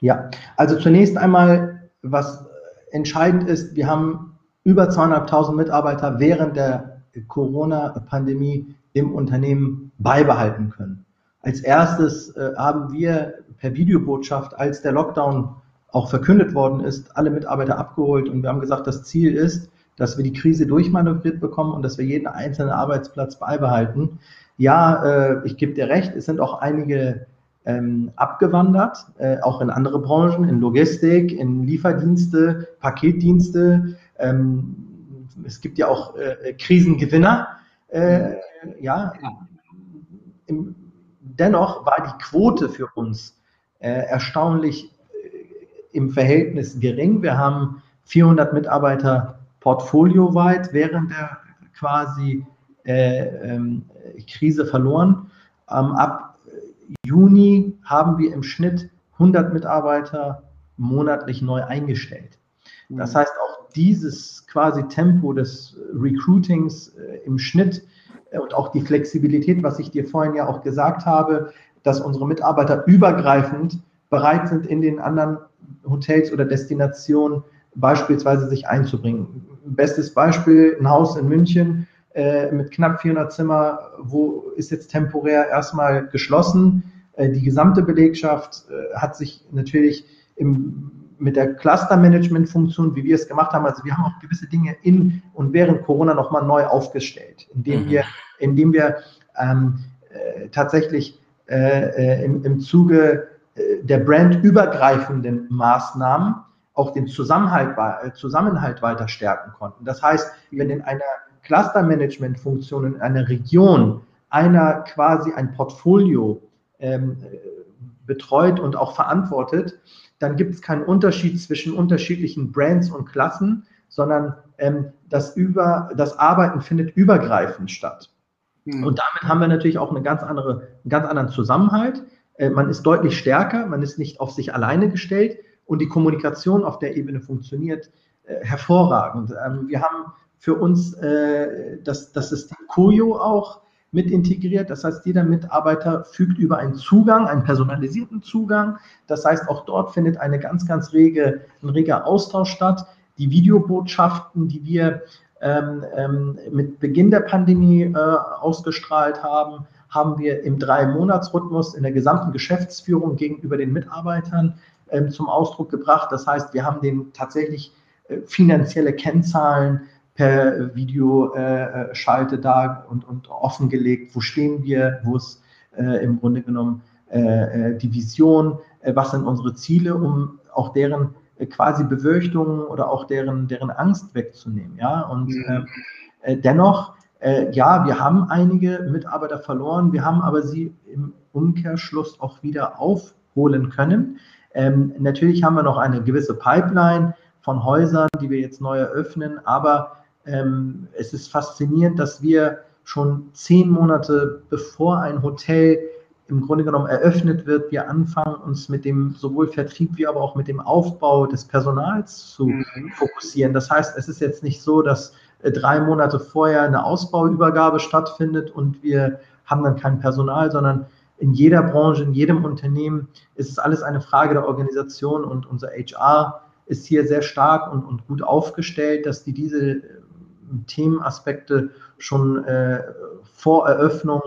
Speaker 4: ja. Also zunächst einmal, was entscheidend ist, wir haben über 200.000 Mitarbeiter während der Corona-Pandemie im Unternehmen beibehalten können. Als erstes äh, haben wir per Videobotschaft, als der Lockdown auch verkündet worden ist, alle Mitarbeiter abgeholt und wir haben gesagt, das Ziel ist, dass wir die Krise durchmanövriert bekommen und dass wir jeden einzelnen Arbeitsplatz beibehalten. Ja, äh, ich gebe dir recht, es sind auch einige ähm, abgewandert, äh, auch in andere Branchen, in Logistik, in Lieferdienste, Paketdienste. Ähm, es gibt ja auch äh, Krisengewinner. Ja, dennoch war die Quote für uns erstaunlich äh, im Verhältnis gering. Wir haben 400 Mitarbeiter portfolioweit während der quasi äh, ähm, Krise verloren. Ähm, ab Juni haben wir im Schnitt 100 Mitarbeiter monatlich neu eingestellt. Das mhm. heißt, auch dieses quasi Tempo des Recruitings äh, im Schnitt und auch die Flexibilität, was ich dir vorhin ja auch gesagt habe, dass unsere Mitarbeiter übergreifend bereit sind, in den anderen Hotels oder Destinationen beispielsweise sich einzubringen. Bestes Beispiel, ein Haus in München äh, mit knapp 400 Zimmer, wo ist jetzt temporär erstmal geschlossen. Äh, die gesamte Belegschaft äh, hat sich natürlich im mit der Cluster-Management-Funktion, wie wir es gemacht haben, also wir haben auch gewisse Dinge in und während Corona nochmal neu aufgestellt, indem mhm. wir, indem wir ähm, äh, tatsächlich äh, äh im, im Zuge äh, der brandübergreifenden Maßnahmen auch den Zusammenhalt, äh, Zusammenhalt weiter stärken konnten. Das heißt, wenn in einer Cluster-Management-Funktion in einer Region einer quasi ein Portfolio ähm, betreut und auch verantwortet, dann gibt es keinen Unterschied zwischen unterschiedlichen Brands und Klassen, sondern ähm, das, über, das Arbeiten findet übergreifend statt. Mhm. Und damit haben wir natürlich auch eine ganz andere, einen ganz anderen Zusammenhalt. Äh, man ist deutlich stärker, man ist nicht auf sich alleine gestellt und die Kommunikation auf der Ebene funktioniert äh, hervorragend. Ähm, wir haben für uns äh, das, das System Koyo auch mit integriert. Das heißt, jeder Mitarbeiter fügt über einen Zugang, einen personalisierten Zugang. Das heißt, auch dort findet eine ganz, ganz rege, ein reger Austausch statt. Die Videobotschaften, die wir ähm, ähm, mit Beginn der Pandemie äh, ausgestrahlt haben, haben wir im Drei-Monats-Rhythmus in der gesamten Geschäftsführung gegenüber den Mitarbeitern ähm, zum Ausdruck gebracht. Das heißt, wir haben den tatsächlich äh, finanzielle Kennzahlen per Videoschalte äh, da und, und offengelegt, wo stehen wir, wo ist äh, im Grunde genommen äh, äh die Vision, äh, was sind unsere Ziele, um auch deren äh, quasi Befürchtungen oder auch deren, deren Angst wegzunehmen. Ja? Und mhm. dennoch, ja, wir haben einige Mitarbeiter verloren, wir haben aber sie im Umkehrschluss auch wieder aufholen können. Ähm, natürlich haben wir noch eine gewisse Pipeline von Häusern, die wir jetzt neu eröffnen, aber ähm, es ist faszinierend, dass wir schon zehn Monate bevor ein Hotel im Grunde genommen eröffnet wird, wir anfangen, uns mit dem sowohl Vertrieb wie aber auch mit dem Aufbau des Personals zu mhm. fokussieren. Das heißt, es ist jetzt nicht so, dass äh, drei Monate vorher eine Ausbauübergabe stattfindet und wir haben dann kein Personal, sondern in jeder Branche, in jedem Unternehmen ist es alles eine Frage der Organisation und unser HR ist hier sehr stark und, und gut aufgestellt, dass die diese äh, Themenaspekte schon äh, vor Eröffnung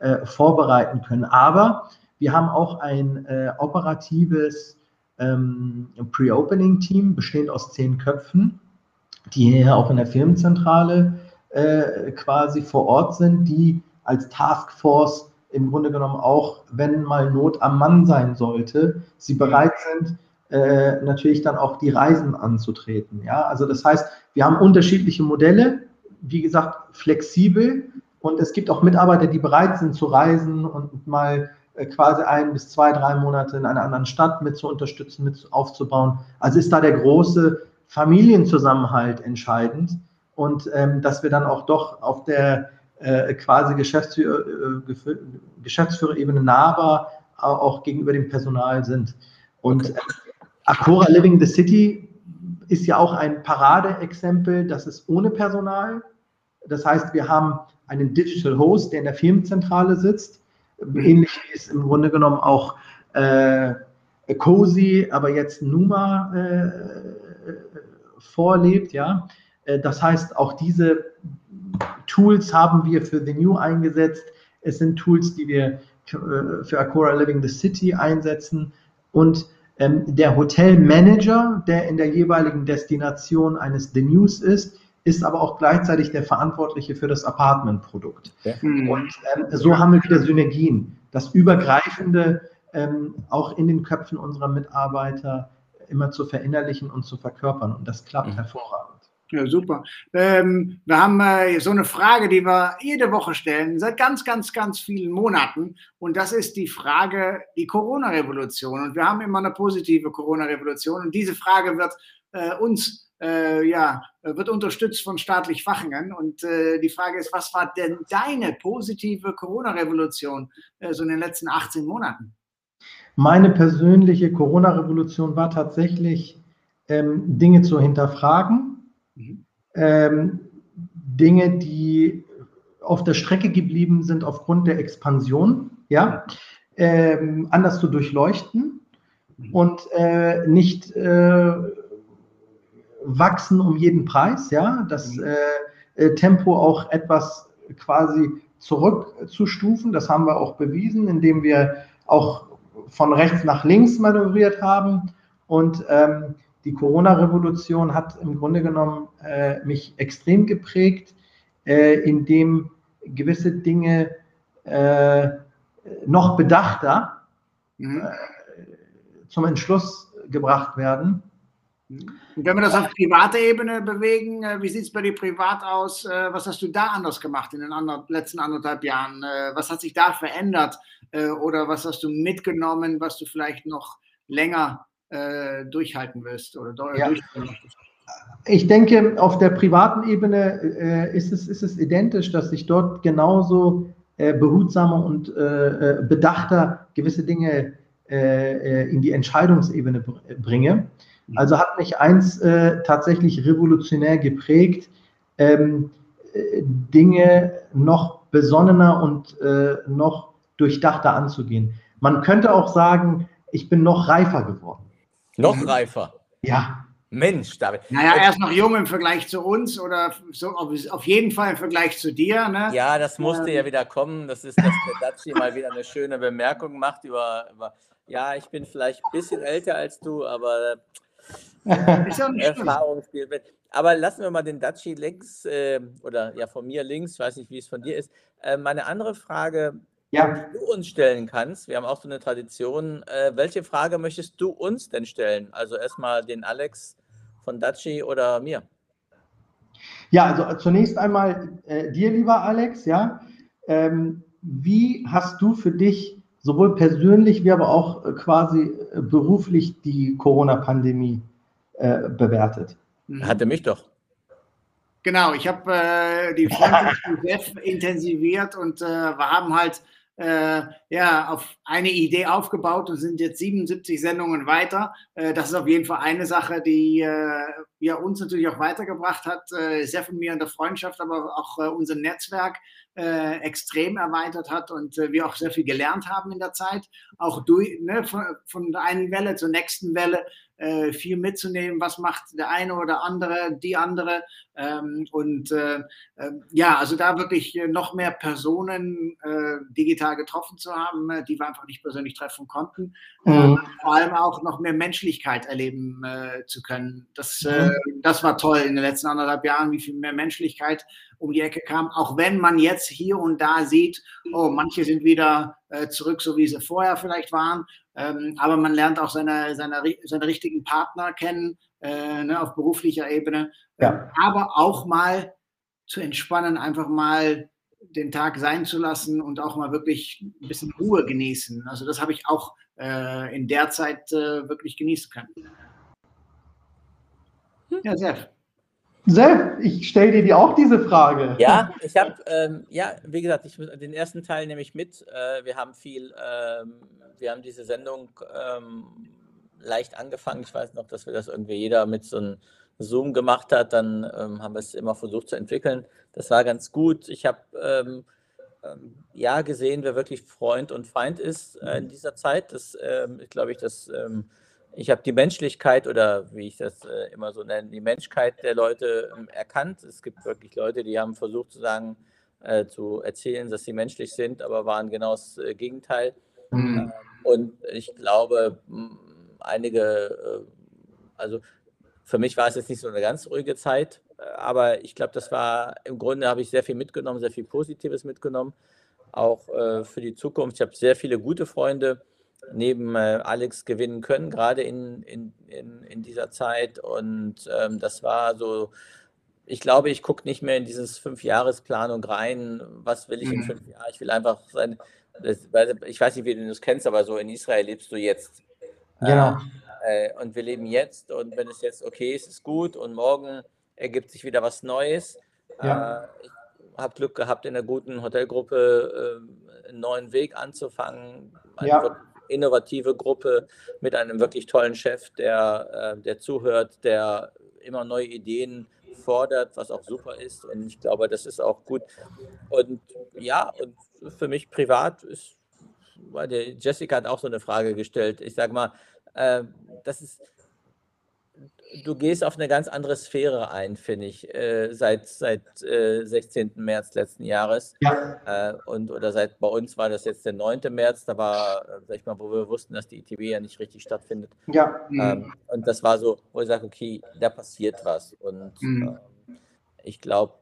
Speaker 4: äh, vorbereiten können. Aber wir haben auch ein äh, operatives ähm, Pre-Opening-Team, bestehend aus zehn Köpfen, die hier auch in der Firmenzentrale äh, quasi vor Ort sind, die als Taskforce im Grunde genommen auch, wenn mal Not am Mann sein sollte, sie bereit sind, äh, natürlich dann auch die Reisen anzutreten. Ja, also das heißt, wir haben unterschiedliche Modelle, wie gesagt, flexibel und es gibt auch Mitarbeiter, die bereit sind zu reisen und mal äh, quasi ein bis zwei, drei Monate in einer anderen Stadt mit zu unterstützen, mit aufzubauen. Also ist da der große Familienzusammenhalt entscheidend und ähm, dass wir dann auch doch auf der äh, quasi Geschäftsführer, äh, Geschäftsführerebene nahbar auch gegenüber dem Personal sind. Und okay. Acora Living the City ist ja auch ein Paradeexempel, das ist ohne Personal. Das heißt, wir haben einen Digital Host, der in der Firmenzentrale sitzt, ähnlich wie es im Grunde genommen auch äh, Cozy, aber jetzt Numa äh, vorlebt, ja. Äh, das heißt, auch diese Tools haben wir für The New eingesetzt. Es sind Tools, die wir äh, für Acora Living the City einsetzen und ähm, der Hotelmanager, der in der jeweiligen Destination eines The News ist, ist aber auch gleichzeitig der Verantwortliche für das Apartmentprodukt. Ja. Mhm. Und ähm, so haben wir wieder Synergien. Das Übergreifende ähm, auch in den Köpfen unserer Mitarbeiter immer zu verinnerlichen und zu verkörpern. Und das klappt mhm. hervorragend.
Speaker 3: Ja, super. Ähm, wir haben äh, so eine Frage, die wir jede Woche stellen, seit ganz, ganz, ganz vielen Monaten. Und das ist die Frage, die Corona-Revolution. Und wir haben immer eine positive Corona-Revolution. Und diese Frage wird äh, uns, äh, ja, wird unterstützt von staatlich Fachingen. Und äh, die Frage ist, was war denn deine positive Corona-Revolution äh, so in den letzten 18 Monaten?
Speaker 4: Meine persönliche Corona-Revolution war tatsächlich, ähm, Dinge zu hinterfragen Mhm. Ähm, Dinge, die auf der Strecke geblieben sind aufgrund der Expansion, ja, ähm, anders zu durchleuchten mhm. und äh, nicht äh, wachsen um jeden Preis, ja, das mhm. äh, äh, Tempo auch etwas quasi zurückzustufen. Das haben wir auch bewiesen, indem wir auch von rechts nach links manövriert haben und ähm, die Corona-Revolution hat im Grunde genommen äh, mich extrem geprägt, äh, indem gewisse Dinge äh, noch bedachter mhm. Äh, zum Entschluss gebracht werden.
Speaker 3: Und wenn wir das auf privater Ebene bewegen, äh, wie sieht es bei dir privat aus? Äh, was hast du da anders gemacht in den letzten anderthalb Jahren? Was hat sich da verändert? Oder was hast du mitgenommen, was du vielleicht noch länger äh, durchhalten wirst oder ja. möchtest?
Speaker 4: Ich denke, auf der privaten Ebene äh, ist, es, ist es identisch, dass ich dort genauso äh, behutsamer und äh, äh bedachter gewisse Dinge äh, in die Entscheidungsebene bringe. Mhm. Also hat mich eins tatsächlich revolutionär geprägt, ähm, Dinge noch besonnener und noch durchdachter anzugehen. Man könnte auch sagen, ich bin noch reifer geworden.
Speaker 2: Noch reifer.
Speaker 4: Ja.
Speaker 2: Mensch, David.
Speaker 3: Naja, er ist noch jung im Vergleich zu uns oder so, auf jeden Fall im Vergleich zu dir. Ne?
Speaker 2: Ja, das musste ähm. ja wieder kommen. Das ist, dass der Daci mal wieder eine schöne Bemerkung macht über, über, ja, ich bin vielleicht ein bisschen älter als du, aber ja, Erfahrung spielt mit. Aber lassen wir mal den Daci links äh, oder ja von mir links, weiß nicht, wie es von dir ist. Äh, meine andere Frage, ja. die du uns stellen kannst. Wir haben auch so eine Tradition. Äh, welche Frage möchtest du uns denn stellen? Also erstmal den Alex von Daci oder mir?
Speaker 4: Ja, also zunächst einmal äh, dir, lieber Alex, ja. Ähm, wie hast du für dich sowohl persönlich wie aber auch äh, quasi äh, beruflich die Corona-Pandemie äh, bewertet?
Speaker 2: Hatte mich doch.
Speaker 3: Genau, ich habe äh, die Freundschaft intensiviert und äh, wir haben halt äh, ja, auf eine Idee aufgebaut und sind jetzt 77 Sendungen weiter. Äh, das ist auf jeden Fall eine Sache, die äh, er uns natürlich auch weitergebracht hat, äh, sehr von mir in der Freundschaft, aber auch äh, unser Netzwerk äh, extrem erweitert hat und äh, wir auch sehr viel gelernt haben in der Zeit, auch durch, ne, von, von der einen Welle zur nächsten Welle viel mitzunehmen, was macht der eine oder andere, die andere. Ähm, und äh, äh, ja, also da wirklich noch mehr Personen äh, digital getroffen zu haben, äh, die wir einfach nicht persönlich treffen konnten. Mhm. Äh, vor allem auch noch mehr Menschlichkeit erleben zu können. Das, mhm. das war toll in den letzten anderthalb Jahren, wie viel mehr Menschlichkeit um die Ecke kam, auch wenn man jetzt hier und da sieht, oh, manche sind wieder äh, zurück, so wie sie vorher vielleicht waren, ähm, aber man lernt auch seine, seine, seine richtigen Partner kennen äh, ne, auf beruflicher Ebene, ja. aber auch mal zu entspannen, einfach mal den Tag sein zu lassen und auch mal wirklich ein bisschen Ruhe genießen. Also das habe ich auch äh, in der Zeit äh, wirklich genießen können.
Speaker 4: Ja, sehr. Sepp, ich stelle dir auch diese Frage.
Speaker 2: Ja, ich habe, ähm, ja, wie gesagt, ich, den ersten Teil nehme ich mit. Äh, wir haben viel, ähm, wir haben diese Sendung ähm, leicht angefangen. Ich weiß noch, dass wir das irgendwie jeder mit so einem Zoom gemacht hat. Dann ähm, haben wir es immer versucht zu entwickeln. Das war ganz gut. Ich habe ähm, ähm, ja gesehen, wer wirklich Freund und Feind ist äh, in dieser Zeit. Das glaube ich, das ich habe die Menschlichkeit oder wie ich das äh, immer so nenne, die Menschheit der Leute ähm, erkannt. Es gibt wirklich Leute, die haben versucht zu sagen, äh, zu erzählen, dass sie menschlich sind, aber waren genau das äh, Gegenteil. Mhm. und ich glaube, einige, äh, also für mich war es jetzt nicht so eine ganz ruhige Zeit, äh, aber ich glaube, das war im Grunde habe ich sehr viel mitgenommen, sehr viel Positives mitgenommen, auch äh, für die Zukunft. Ich habe sehr viele gute Freunde neben äh, Alex gewinnen können, gerade in, in, in, in dieser Zeit. Und ähm, das war so, ich glaube, ich gucke nicht mehr in dieses Fünfjahresplanung rein, was will ich mhm. in fünf Jahren. Ich will einfach sein, das, ich weiß nicht, wie du das kennst, aber so in Israel lebst du jetzt.
Speaker 4: Genau.
Speaker 2: Äh, und wir leben jetzt und wenn es jetzt okay ist, ist gut und morgen ergibt sich wieder was Neues. Ja. Äh, ich habe Glück gehabt, in einer guten Hotelgruppe äh, einen neuen Weg anzufangen. Ja innovative Gruppe mit einem wirklich tollen Chef, der, äh, der zuhört, der immer neue Ideen fordert, was auch super ist. Und ich glaube, das ist auch gut. Und ja, und für mich privat ist, weil Jessica hat auch so eine Frage gestellt. Ich sage mal, äh, das ist du gehst auf eine ganz andere Sphäre ein, finde ich, äh, seit, seit äh, 16. März letzten Jahres. Ja. Äh, und, oder seit bei uns war das jetzt der 9. März, da war, äh, sag ich mal, wo wir wussten, dass die ITB ja nicht richtig stattfindet.
Speaker 4: Ja.
Speaker 2: Ähm, und das war so, wo ich sage, okay, da passiert was. Und mhm. Ähm, ich glaube,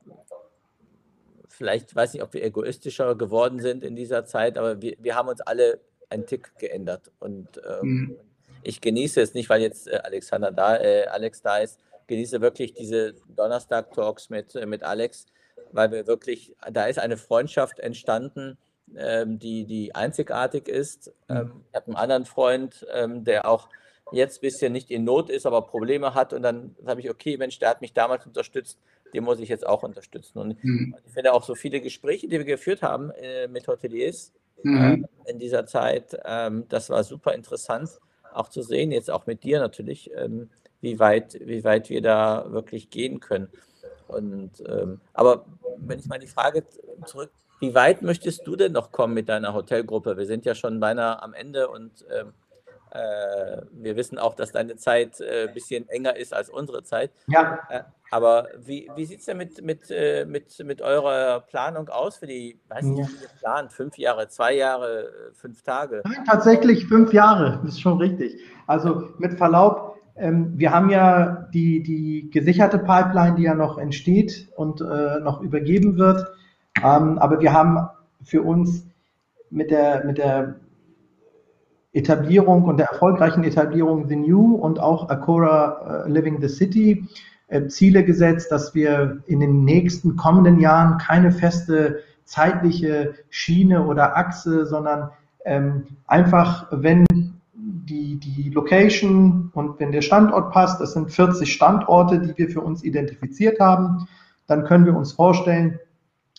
Speaker 2: vielleicht weiß ich, ob wir egoistischer geworden sind in dieser Zeit, aber wir, wir haben uns alle einen Tick geändert. Und ähm, mhm ich genieße es nicht, weil jetzt äh, Alexander da, äh, Alex da ist, genieße wirklich diese Donnerstag-Talks mit, äh, mit Alex, weil wir wirklich, da ist eine Freundschaft entstanden, ähm, die, die einzigartig ist. Mhm. Ähm, ich habe einen anderen Freund, ähm, der auch jetzt ein bisschen nicht in Not ist, aber Probleme hat. Und dann habe ich, okay, Mensch, der hat mich damals unterstützt, den muss ich jetzt auch unterstützen. Und mhm. ich finde auch so viele Gespräche, die wir geführt haben äh, mit Hoteliers mhm. äh, in dieser Zeit, ähm, das war super interessant auch zu sehen, jetzt auch mit dir natürlich, ähm, wie, weit, wie weit wir da wirklich gehen können. Und, ähm, aber wenn ich mal die Frage zurück, wie weit möchtest du denn noch kommen mit deiner Hotelgruppe? Wir sind ja schon beinahe am Ende und ähm, äh, wir wissen auch, dass deine Zeit ein äh, bisschen enger ist als unsere Zeit.
Speaker 4: Ja.
Speaker 2: Äh, aber wie, wie sieht es denn mit, mit, äh, mit, mit eurer Planung aus für die, weiß nicht, wie ihr plant? Fünf Jahre, zwei Jahre, äh, fünf Tage?
Speaker 4: Nein, tatsächlich fünf Jahre, das ist schon richtig. Also mit Verlaub, ähm, wir haben ja die, die gesicherte Pipeline, die ja noch entsteht und äh, noch übergeben wird. Ähm, aber wir haben für uns mit der, mit der Etablierung und der erfolgreichen Etablierung The New und auch Acora uh, Living the City äh, Ziele gesetzt, dass wir in den nächsten kommenden Jahren keine feste zeitliche Schiene oder Achse, sondern ähm, einfach, wenn die, die Location und wenn der Standort passt, das sind 40 Standorte, die wir für uns identifiziert haben, dann können wir uns vorstellen,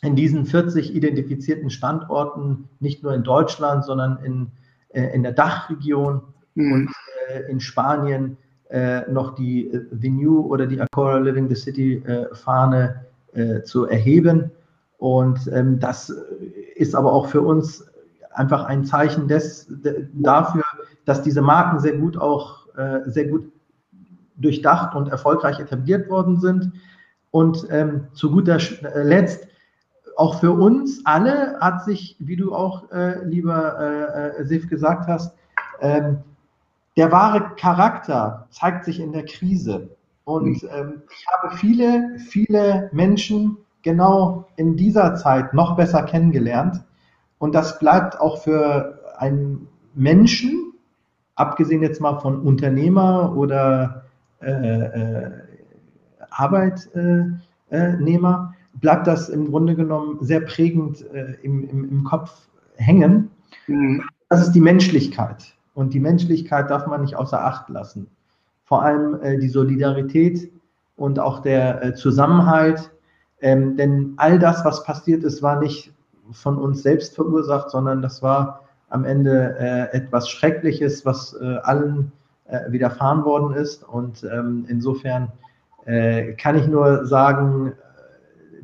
Speaker 4: in diesen 40 identifizierten Standorten, nicht nur in Deutschland, sondern in, äh, in der Dachregion mhm. und äh, in Spanien, äh, noch die äh, The New oder die Acora Living the City äh, Fahne äh, zu erheben. Und ähm, das ist aber auch für uns einfach ein Zeichen des, de, dafür, dass diese Marken sehr gut auch äh, sehr gut durchdacht und erfolgreich etabliert worden sind. Und ähm, zu guter äh, Letzt, auch für uns alle hat sich, wie du auch, äh, lieber äh, Sif, gesagt hast, ähm, der wahre Charakter zeigt sich in der Krise. Und mhm. ähm, ich habe viele, viele Menschen genau in dieser Zeit noch besser kennengelernt. Und das bleibt auch für einen Menschen, abgesehen jetzt mal von Unternehmer oder äh, äh, Arbeitnehmer, bleibt das im Grunde genommen sehr prägend äh, im, im, im, Kopf hängen. Mhm. Das ist die Menschlichkeit. Und die Menschlichkeit darf man nicht außer Acht lassen. Vor allem äh, die Solidarität und auch der äh, Zusammenhalt. Ähm, denn all das, was passiert ist, war nicht von uns selbst verursacht, sondern das war am Ende äh, etwas Schreckliches, was äh, allen äh, widerfahren worden ist. Und ähm, insofern kann ich nur sagen,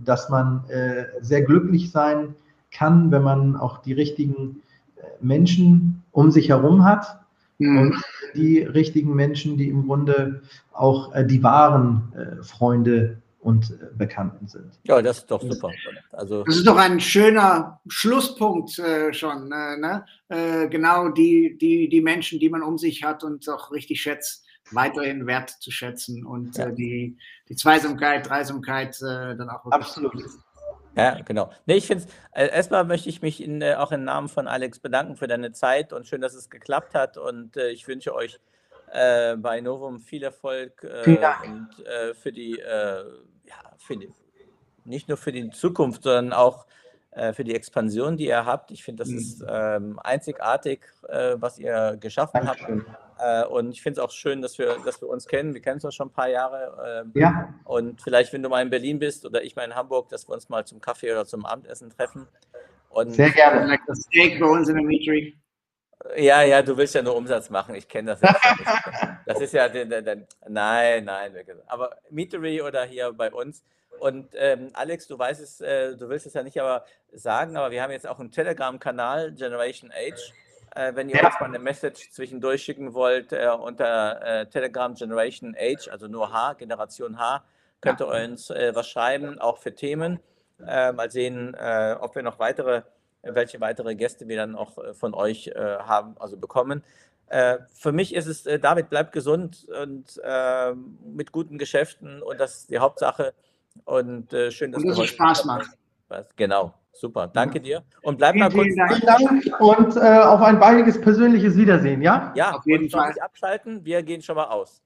Speaker 4: dass man äh, sehr glücklich sein kann, wenn man auch die richtigen äh, Menschen um sich herum hat. Mhm. Und die richtigen Menschen, die im Grunde auch die wahren Freunde und äh, Bekannten sind.
Speaker 2: Ja, das ist doch super.
Speaker 3: Also das ist doch ein schöner Schlusspunkt äh, schon. Äh, ne? äh, genau die, die, die Menschen, die man um sich hat und auch richtig schätzt, weiterhin wert zu schätzen und ja. Äh, die, die Zweisamkeit, Dreisamkeit äh, dann auch.
Speaker 2: Absolut. Ja, genau. Nee, ich finde es, erstmal möchte ich mich in, auch im Namen von Alex bedanken für deine Zeit und schön, dass es geklappt hat und ich wünsche euch bei Novum viel Erfolg
Speaker 3: Vielen Dank.
Speaker 2: und für die ja, für die, nicht nur für die Zukunft, sondern auch äh, für die Expansion, die ihr habt. Ich finde, das mhm. ist ähm, einzigartig, äh, was ihr geschaffen Dankeschön. habt. Äh, und ich finde es auch schön, dass wir, dass wir uns kennen. Wir kennen uns schon ein paar Jahre.
Speaker 3: Ähm, ja.
Speaker 2: Und vielleicht, wenn du mal in Berlin bist oder ich mal in Hamburg, dass wir uns mal zum Kaffee oder zum Abendessen treffen.
Speaker 3: Und, Sehr gerne. Like das Steak bei uns in der Meetree.
Speaker 2: Ja, ja, du willst ja nur Umsatz machen. Ich kenne das. Jetzt das ist ja, den, den, den, nein, nein. Aber Meetery oder hier bei uns. Und ähm, Alex, du weißt es, äh, du willst es ja nicht aber sagen, aber wir haben jetzt auch einen Telegram-Kanal, Generation Age. Äh, wenn ihr ja. uns mal eine Message zwischendurch schicken wollt, äh, unter äh, Telegram Generation Age, also nur H, Generation H, könnt ihr uns äh, was schreiben, auch für Themen. Äh, mal sehen, ob wir noch weitere welche weitere Gäste wir dann auch äh, von euch äh, haben, also bekommen. Äh, für mich ist es, David, bleib gesund und ähm, mit guten Geschäften und das ist die Hauptsache. Und schön, dass
Speaker 3: und
Speaker 2: du
Speaker 3: Spaß macht.
Speaker 2: Genau, super. Danke dir. Und bleib
Speaker 4: mal
Speaker 2: kurz.
Speaker 4: Vielen Dank und äh, auf ein baldiges persönliches Wiedersehen, ja?
Speaker 2: Ja, auf jeden Fall. Nicht abschalten. Wir gehen schon mal aus.